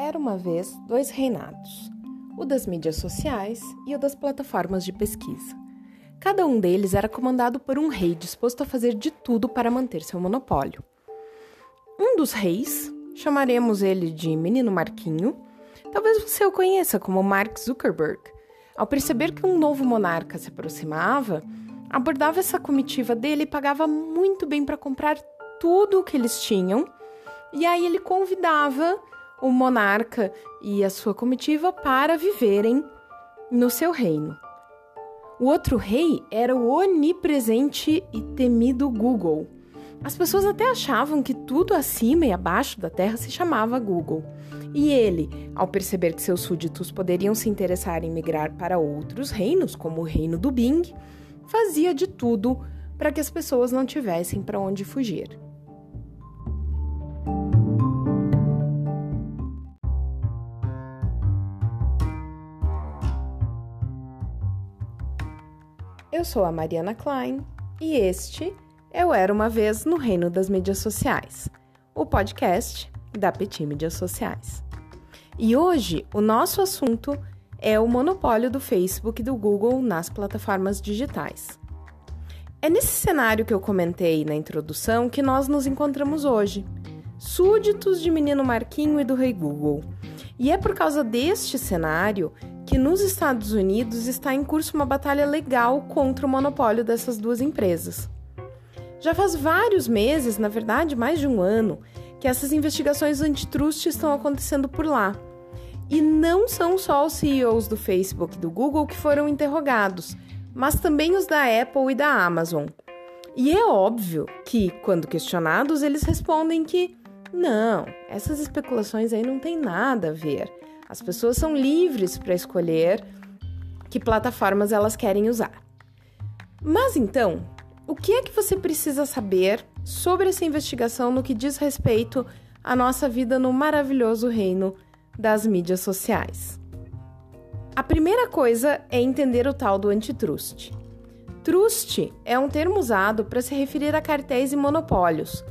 Era uma vez dois reinados, o das mídias sociais e o das plataformas de pesquisa. Cada um deles era comandado por um rei disposto a fazer de tudo para manter seu monopólio. Um dos reis, chamaremos ele de Menino Marquinho, talvez você o conheça como Mark Zuckerberg, ao perceber que um novo monarca se aproximava, abordava essa comitiva dele e pagava muito bem para comprar tudo o que eles tinham, e aí ele convidava o monarca e a sua comitiva para viverem no seu reino. O outro rei era o onipresente e temido Google. As pessoas até achavam que tudo acima e abaixo da terra se chamava Google. E ele, ao perceber que seus súditos poderiam se interessar em migrar para outros reinos, como o reino do Bing, fazia de tudo para que as pessoas não tivessem para onde fugir. Eu sou a Mariana Klein e este é o Era Uma Vez no Reino das Mídias Sociais, o podcast da Petit Mídias Sociais. E hoje o nosso assunto é o monopólio do Facebook e do Google nas plataformas digitais. É nesse cenário que eu comentei na introdução que nós nos encontramos hoje, súditos de Menino Marquinho e do Rei Google. E é por causa deste cenário que nos Estados Unidos está em curso uma batalha legal contra o monopólio dessas duas empresas. Já faz vários meses, na verdade mais de um ano, que essas investigações antitrust estão acontecendo por lá. E não são só os CEOs do Facebook e do Google que foram interrogados, mas também os da Apple e da Amazon. E é óbvio que, quando questionados, eles respondem que não, essas especulações aí não têm nada a ver. As pessoas são livres para escolher que plataformas elas querem usar. Mas então, o que é que você precisa saber sobre essa investigação no que diz respeito à nossa vida no maravilhoso reino das mídias sociais? A primeira coisa é entender o tal do antitrust. Trust é um termo usado para se referir a cartéis e monopólios,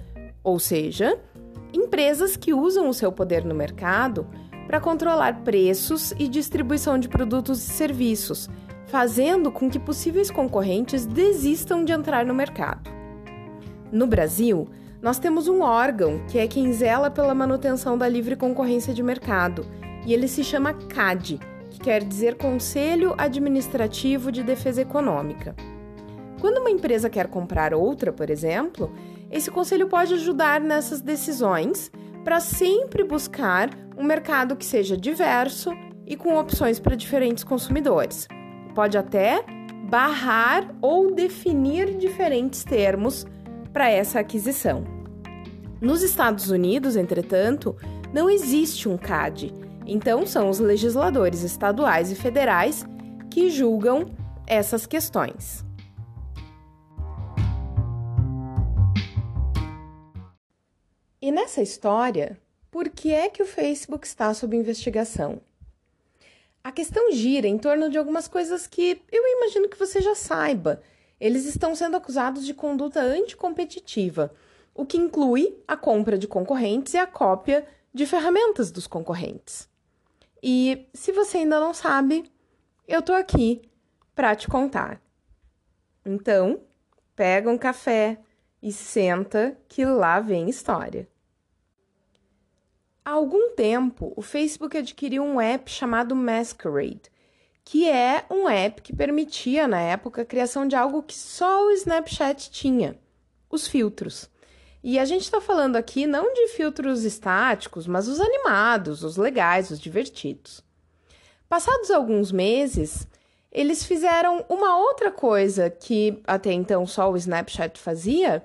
ou seja, empresas que usam o seu poder no mercado para controlar preços e distribuição de produtos e serviços, fazendo com que possíveis concorrentes desistam de entrar no mercado. No Brasil, nós temos um órgão que é quem zela pela manutenção da livre concorrência de mercado, e ele se chama CAD, que quer dizer Conselho Administrativo de Defesa Econômica. Quando uma empresa quer comprar outra, por exemplo, esse conselho pode ajudar nessas decisões para sempre buscar um mercado que seja diverso e com opções para diferentes consumidores. Pode até barrar ou definir diferentes termos para essa aquisição. Nos Estados Unidos, entretanto, não existe um CAD, então são os legisladores estaduais e federais que julgam essas questões. E nessa história, por que é que o Facebook está sob investigação? A questão gira em torno de algumas coisas que eu imagino que você já saiba. Eles estão sendo acusados de conduta anticompetitiva, o que inclui a compra de concorrentes e a cópia de ferramentas dos concorrentes. E se você ainda não sabe, eu tô aqui para te contar. Então, pega um café e senta que lá vem história. Há algum tempo, o Facebook adquiriu um app chamado Masquerade, que é um app que permitia, na época, a criação de algo que só o Snapchat tinha: os filtros. E a gente está falando aqui não de filtros estáticos, mas os animados, os legais, os divertidos. Passados alguns meses, eles fizeram uma outra coisa que até então só o Snapchat fazia,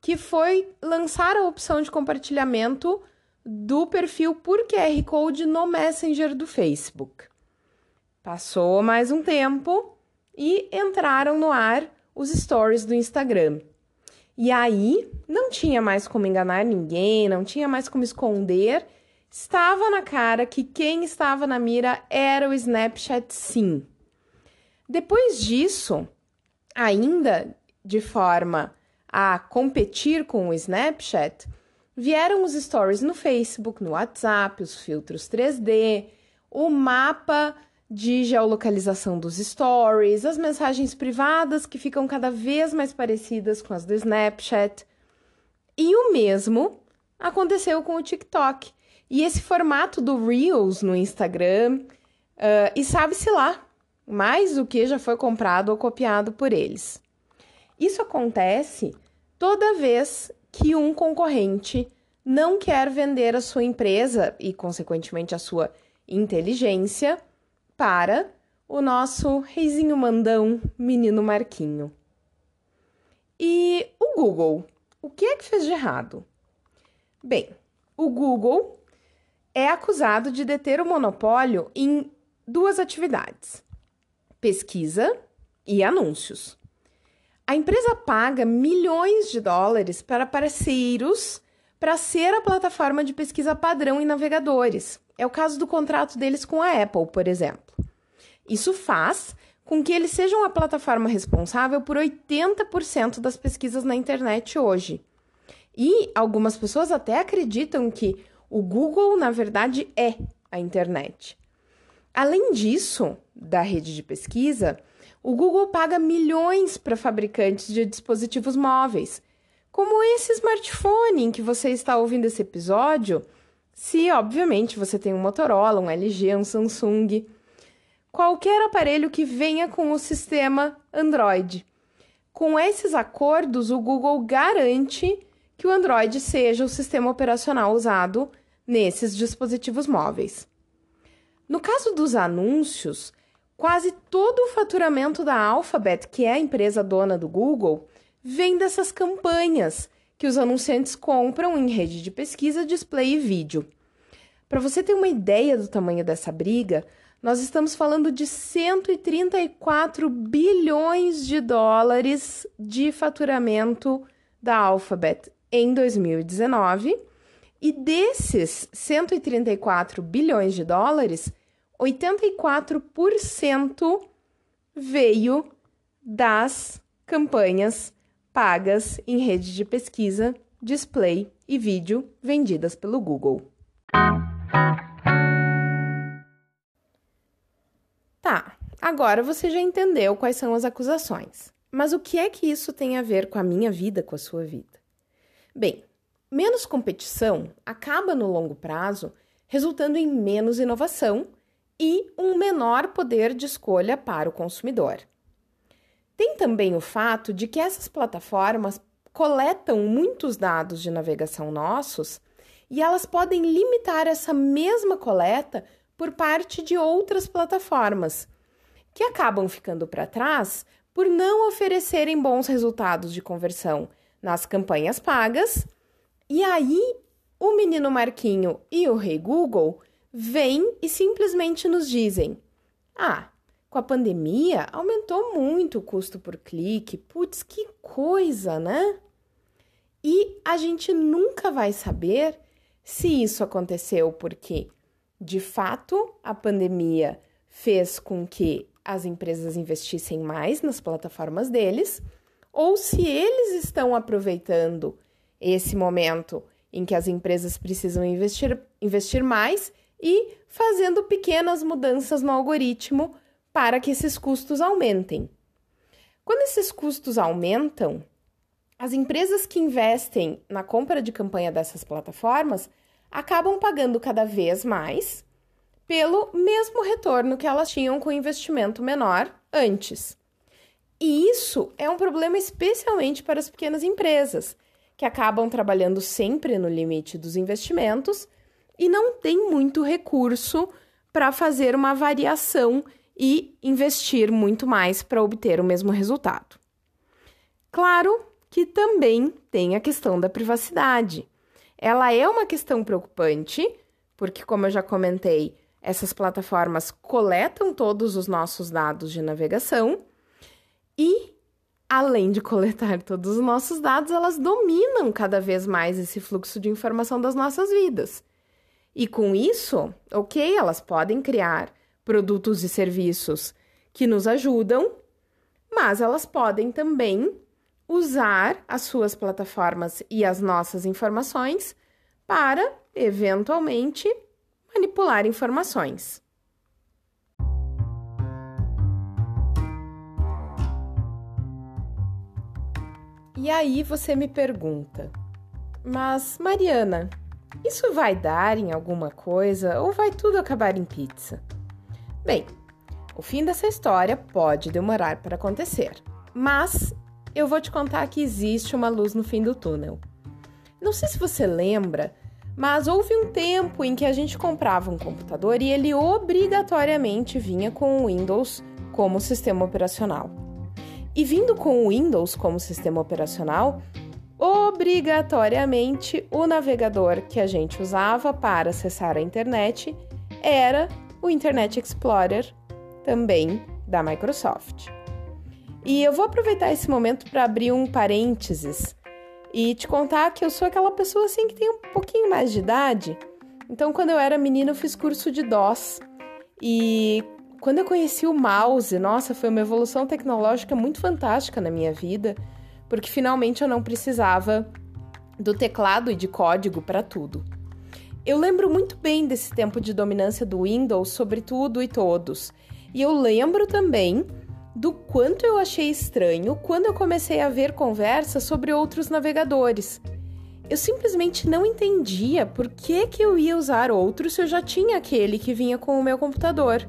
que foi lançar a opção de compartilhamento do perfil por QR Code no Messenger do Facebook. Passou mais um tempo e entraram no ar os stories do Instagram. E aí não tinha mais como enganar ninguém, não tinha mais como esconder. Estava na cara que quem estava na mira era o Snapchat, sim. Depois disso, ainda de forma a competir com o Snapchat, vieram os stories no Facebook, no WhatsApp, os filtros 3D, o mapa de geolocalização dos stories, as mensagens privadas que ficam cada vez mais parecidas com as do Snapchat. E o mesmo aconteceu com o TikTok. E esse formato do Reels no Instagram, uh, e sabe-se lá, mais do que já foi comprado ou copiado por eles. Isso acontece toda vez que um concorrente não quer vender a sua empresa e, consequentemente, a sua inteligência para o nosso reizinho mandão, menino Marquinho. E o Google, o que é que fez de errado? Bem, o Google é acusado de deter o monopólio em duas atividades: pesquisa e anúncios. A empresa paga milhões de dólares para parceiros para ser a plataforma de pesquisa padrão em navegadores. É o caso do contrato deles com a Apple, por exemplo. Isso faz com que eles sejam a plataforma responsável por 80% das pesquisas na internet hoje. E algumas pessoas até acreditam que o Google, na verdade, é a internet. Além disso, da rede de pesquisa, o Google paga milhões para fabricantes de dispositivos móveis como esse smartphone em que você está ouvindo esse episódio, se obviamente você tem um Motorola, um LG, um Samsung, qualquer aparelho que venha com o sistema Android. Com esses acordos, o Google garante que o Android seja o sistema operacional usado nesses dispositivos móveis. No caso dos anúncios, quase todo o faturamento da Alphabet, que é a empresa dona do Google, vem dessas campanhas que os anunciantes compram em rede de pesquisa, display e vídeo. Para você ter uma ideia do tamanho dessa briga, nós estamos falando de 134 bilhões de dólares de faturamento da Alphabet em 2019. E desses 134 bilhões de dólares, 84% veio das campanhas pagas em rede de pesquisa, display e vídeo vendidas pelo Google. Tá, agora você já entendeu quais são as acusações. Mas o que é que isso tem a ver com a minha vida, com a sua vida? Bem, menos competição acaba no longo prazo resultando em menos inovação e um menor poder de escolha para o consumidor. Tem também o fato de que essas plataformas coletam muitos dados de navegação nossos e elas podem limitar essa mesma coleta por parte de outras plataformas, que acabam ficando para trás por não oferecerem bons resultados de conversão nas campanhas pagas. E aí, o menino Marquinho e o rei Google vêm e simplesmente nos dizem: Ah, com a pandemia, aumentou muito o custo por clique. Putz, que coisa, né? E a gente nunca vai saber se isso aconteceu porque, de fato, a pandemia fez com que as empresas investissem mais nas plataformas deles, ou se eles estão aproveitando esse momento em que as empresas precisam investir, investir mais e fazendo pequenas mudanças no algoritmo para que esses custos aumentem. Quando esses custos aumentam, as empresas que investem na compra de campanha dessas plataformas acabam pagando cada vez mais pelo mesmo retorno que elas tinham com investimento menor antes. E isso é um problema especialmente para as pequenas empresas, que acabam trabalhando sempre no limite dos investimentos e não têm muito recurso para fazer uma variação e investir muito mais para obter o mesmo resultado. Claro que também tem a questão da privacidade. Ela é uma questão preocupante, porque, como eu já comentei, essas plataformas coletam todos os nossos dados de navegação e, além de coletar todos os nossos dados, elas dominam cada vez mais esse fluxo de informação das nossas vidas. E com isso, ok, elas podem criar produtos e serviços que nos ajudam, mas elas podem também usar as suas plataformas e as nossas informações para, eventualmente, manipular informações. E aí você me pergunta, mas Mariana, isso vai dar em alguma coisa ou vai tudo acabar em pizza? Bem, o fim dessa história pode demorar para acontecer, mas eu vou te contar que existe uma luz no fim do túnel. Não sei se você lembra, mas houve um tempo em que a gente comprava um computador e ele obrigatoriamente vinha com o Windows como sistema operacional. E vindo com o Windows como sistema operacional, obrigatoriamente o navegador que a gente usava para acessar a internet era o Internet Explorer, também da Microsoft. E eu vou aproveitar esse momento para abrir um parênteses e te contar que eu sou aquela pessoa assim que tem um pouquinho mais de idade. Então, quando eu era menina, eu fiz curso de DOS. E quando eu conheci o mouse, nossa, foi uma evolução tecnológica muito fantástica na minha vida porque finalmente eu não precisava do teclado e de código para tudo. Eu lembro muito bem desse tempo de dominância do Windows sobre tudo e todos. E eu lembro também do quanto eu achei estranho quando eu comecei a ver conversas sobre outros navegadores. Eu simplesmente não entendia por que, que eu ia usar outro se eu já tinha aquele que vinha com o meu computador.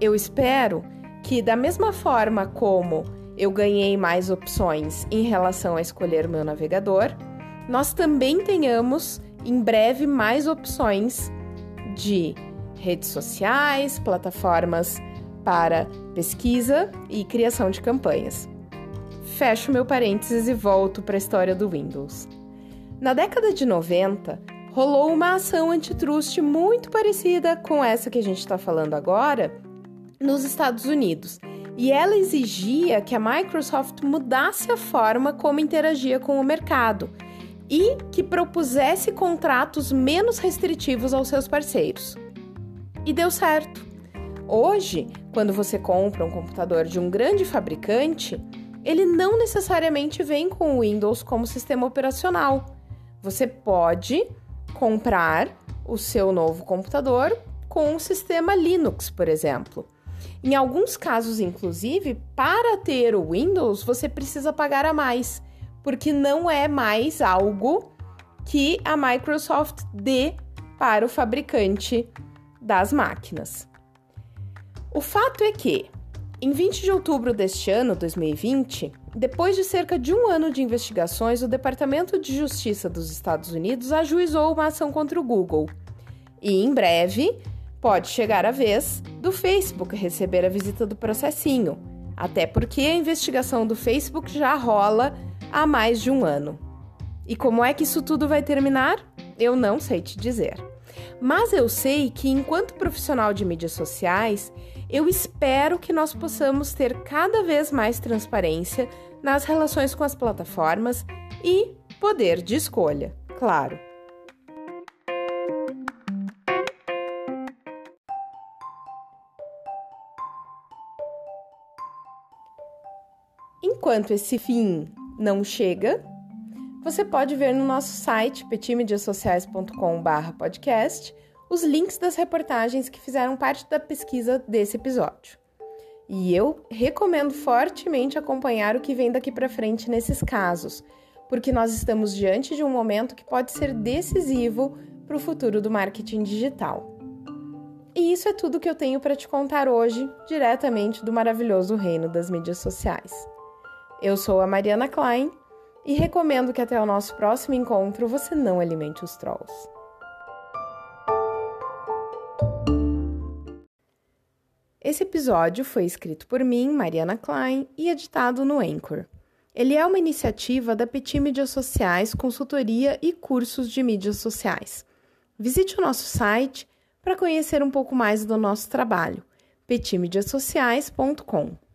Eu espero que, da mesma forma como eu ganhei mais opções em relação a escolher meu navegador, nós também tenhamos em breve mais opções de redes sociais, plataformas para pesquisa e criação de campanhas. Fecho meu parênteses e volto para a história do Windows. Na década de 90, rolou uma ação antitrust muito parecida com essa que a gente está falando agora nos Estados Unidos e ela exigia que a Microsoft mudasse a forma como interagia com o mercado e que propusesse contratos menos restritivos aos seus parceiros. E deu certo. Hoje, quando você compra um computador de um grande fabricante, ele não necessariamente vem com o Windows como sistema operacional. Você pode comprar o seu novo computador com um sistema Linux, por exemplo. Em alguns casos, inclusive, para ter o Windows, você precisa pagar a mais, porque não é mais algo que a Microsoft dê para o fabricante das máquinas. O fato é que, em 20 de outubro deste ano, 2020, depois de cerca de um ano de investigações, o Departamento de Justiça dos Estados Unidos ajuizou uma ação contra o Google. E em breve Pode chegar a vez do Facebook receber a visita do processinho, até porque a investigação do Facebook já rola há mais de um ano. E como é que isso tudo vai terminar? Eu não sei te dizer. Mas eu sei que, enquanto profissional de mídias sociais, eu espero que nós possamos ter cada vez mais transparência nas relações com as plataformas e poder de escolha, claro. Enquanto esse fim não chega, você pode ver no nosso site petimediasociais.com/podcast os links das reportagens que fizeram parte da pesquisa desse episódio. E eu recomendo fortemente acompanhar o que vem daqui para frente nesses casos, porque nós estamos diante de um momento que pode ser decisivo para o futuro do marketing digital. E isso é tudo que eu tenho para te contar hoje, diretamente do maravilhoso reino das mídias sociais. Eu sou a Mariana Klein e recomendo que até o nosso próximo encontro você não alimente os trolls. Esse episódio foi escrito por mim, Mariana Klein, e editado no Anchor. Ele é uma iniciativa da Petit Mídias Sociais, consultoria e cursos de mídias sociais. Visite o nosso site para conhecer um pouco mais do nosso trabalho, petimidiasociais.com.